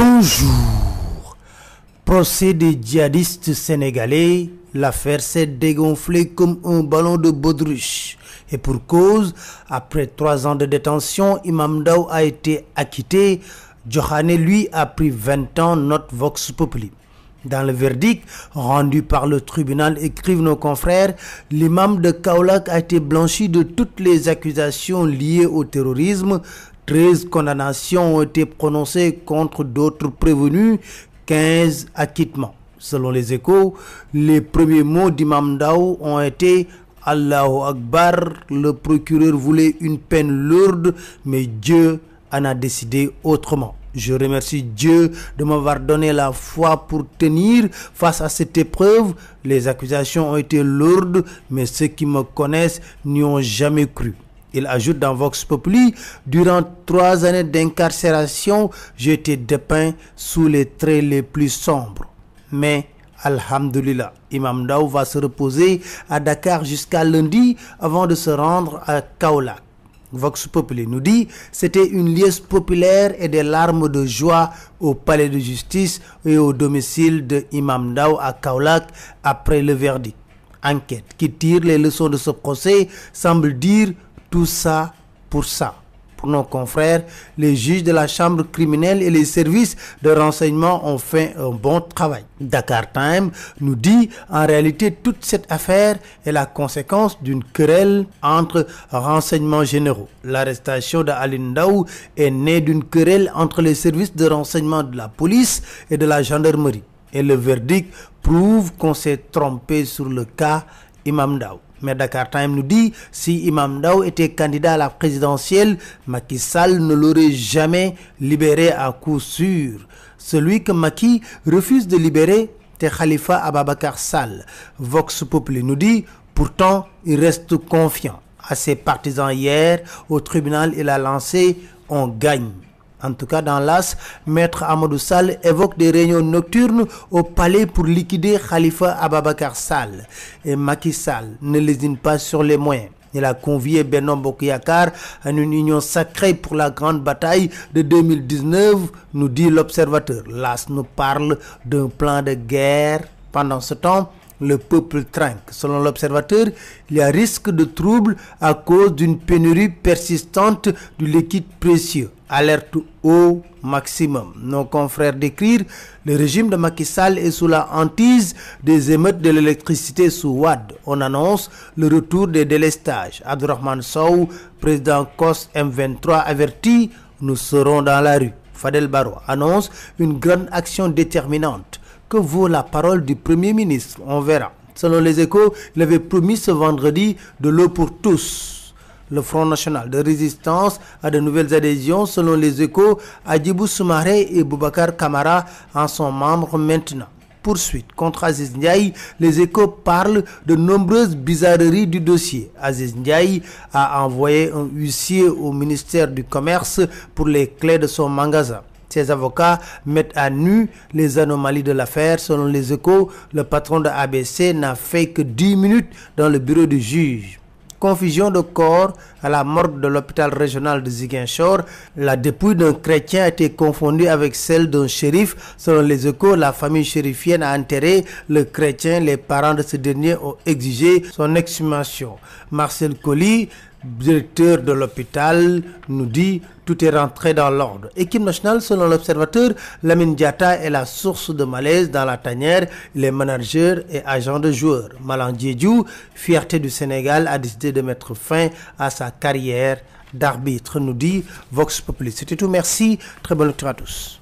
Toujours. Procès des djihadistes sénégalais, l'affaire s'est dégonflée comme un ballon de baudruche. Et pour cause, après trois ans de détention, Imam Daou a été acquitté. Johane, lui, a pris 20 ans, note Vox Populi. Dans le verdict rendu par le tribunal, écrivent nos confrères, l'imam de Kaolak a été blanchi de toutes les accusations liées au terrorisme. 13 condamnations ont été prononcées contre d'autres prévenus, 15 acquittements. Selon les échos, les premiers mots d'Imam Daou ont été Allahu Akbar, le procureur voulait une peine lourde, mais Dieu en a décidé autrement. Je remercie Dieu de m'avoir donné la foi pour tenir face à cette épreuve. Les accusations ont été lourdes, mais ceux qui me connaissent n'y ont jamais cru. Il ajoute dans Vox Populi, durant trois années d'incarcération, j'ai été dépeint sous les traits les plus sombres. Mais, Alhamdulillah, Imam Daou va se reposer à Dakar jusqu'à lundi avant de se rendre à Kaolak. Vox Populi nous dit c'était une liesse populaire et des larmes de joie au palais de justice et au domicile de Imam Dao à Kaolak après le verdict. Enquête qui tire les leçons de ce procès semble dire tout ça pour ça pour nos confrères, les juges de la chambre criminelle et les services de renseignement ont fait un bon travail. Dakar Time nous dit en réalité toute cette affaire est la conséquence d'une querelle entre renseignements généraux. L'arrestation de Daou est née d'une querelle entre les services de renseignement de la police et de la gendarmerie. Et le verdict prouve qu'on s'est trompé sur le cas Imam Daou. Mais Dakar Time nous dit si Imam Dao était candidat à la présidentielle, Macky Sall ne l'aurait jamais libéré à coup sûr. Celui que Macky refuse de libérer, c'est Khalifa Ababakar Sall. Vox Populi nous dit pourtant il reste confiant. À ses partisans hier, au tribunal, il a lancé on gagne. En tout cas, dans l'AS, Maître Amadou Sall évoque des réunions nocturnes au palais pour liquider Khalifa Ababakar Sall. Et Macky Sall ne lésine pas sur les moyens. Il a convié Benon Bokuyakar à une union sacrée pour la grande bataille de 2019, nous dit l'observateur. L'AS nous parle d'un plan de guerre. Pendant ce temps, le peuple trinque. Selon l'observateur, il y a risque de troubles à cause d'une pénurie persistante du liquide précieux. Alerte au maximum. Nos confrères décrivent le régime de Macky Sall est sous la hantise des émeutes de l'électricité sous WAD. On annonce le retour des délestages. Abdurrahman Sow, président COS M23, avertit nous serons dans la rue. Fadel Barro annonce une grande action déterminante que vaut la parole du Premier ministre? On verra. Selon les échos, il avait promis ce vendredi de l'eau pour tous. Le Front National de Résistance a de nouvelles adhésions. Selon les échos, Adjibou Soumaré et Boubacar Kamara en sont membres maintenant. Poursuite contre Aziz Ndiaye, les échos parlent de nombreuses bizarreries du dossier. Aziz Ndiaye a envoyé un huissier au ministère du Commerce pour les clés de son magasin. Ses avocats mettent à nu les anomalies de l'affaire. Selon les échos, le patron de ABC n'a fait que 10 minutes dans le bureau du juge. Confusion de corps à la morgue de l'hôpital régional de Ziguinchor. La dépouille d'un chrétien a été confondue avec celle d'un shérif. Selon les échos, la famille chérifienne a enterré le chrétien. Les parents de ce dernier ont exigé son exhumation. Marcel Colli, directeur de l'hôpital, nous dit tout est rentré dans l'ordre. Équipe nationale, selon l'observateur, Lamine Diata est la source de malaise dans la tanière. Les managers et agents de joueurs. Malang Diédiou, fierté du Sénégal, a décidé de mettre fin à sa carrière d'arbitre, nous dit Vox Populi. C'était tout. Merci. Très bonne lecture à tous.